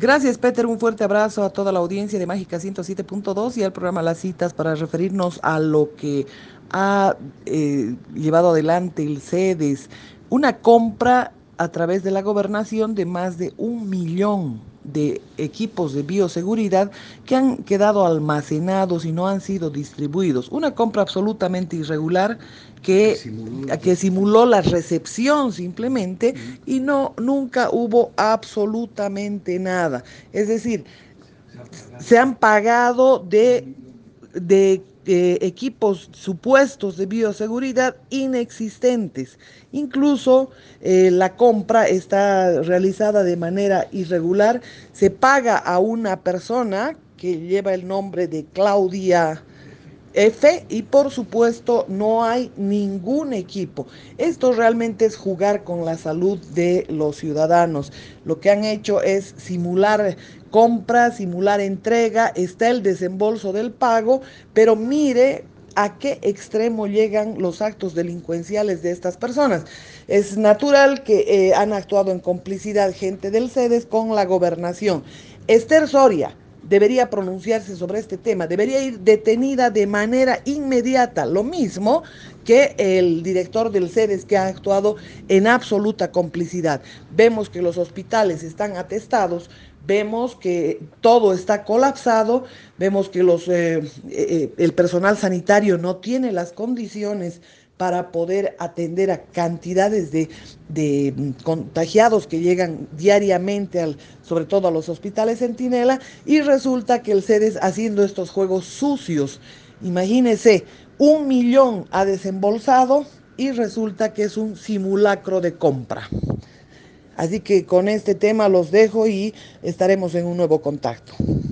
Gracias, Peter. Un fuerte abrazo a toda la audiencia de Mágica 107.2 y al programa Las Citas para referirnos a lo que ha eh, llevado adelante el CEDES, una compra a través de la gobernación de más de un millón de equipos de bioseguridad que han quedado almacenados y no han sido distribuidos. Una compra absolutamente irregular que, simuló, que simuló la recepción simplemente y no nunca hubo absolutamente nada. Es decir, se han pagado de, de eh, equipos supuestos de bioseguridad inexistentes. Incluso eh, la compra está realizada de manera irregular. Se paga a una persona que lleva el nombre de Claudia F y por supuesto no hay ningún equipo. Esto realmente es jugar con la salud de los ciudadanos. Lo que han hecho es simular compra, simular entrega, está el desembolso del pago, pero mire a qué extremo llegan los actos delincuenciales de estas personas. Es natural que eh, han actuado en complicidad gente del CEDES con la gobernación. Esther Soria, debería pronunciarse sobre este tema, debería ir detenida de manera inmediata, lo mismo que el director del CEDES que ha actuado en absoluta complicidad. Vemos que los hospitales están atestados, vemos que todo está colapsado, vemos que los, eh, eh, el personal sanitario no tiene las condiciones para poder atender a cantidades de, contagiados que llegan diariamente, al, sobre todo a los hospitales Centinela, y resulta que el CEDES haciendo estos juegos sucios, imagínese, un millón ha desembolsado y resulta que es un simulacro de compra. Así que con este tema los dejo y estaremos en un nuevo contacto.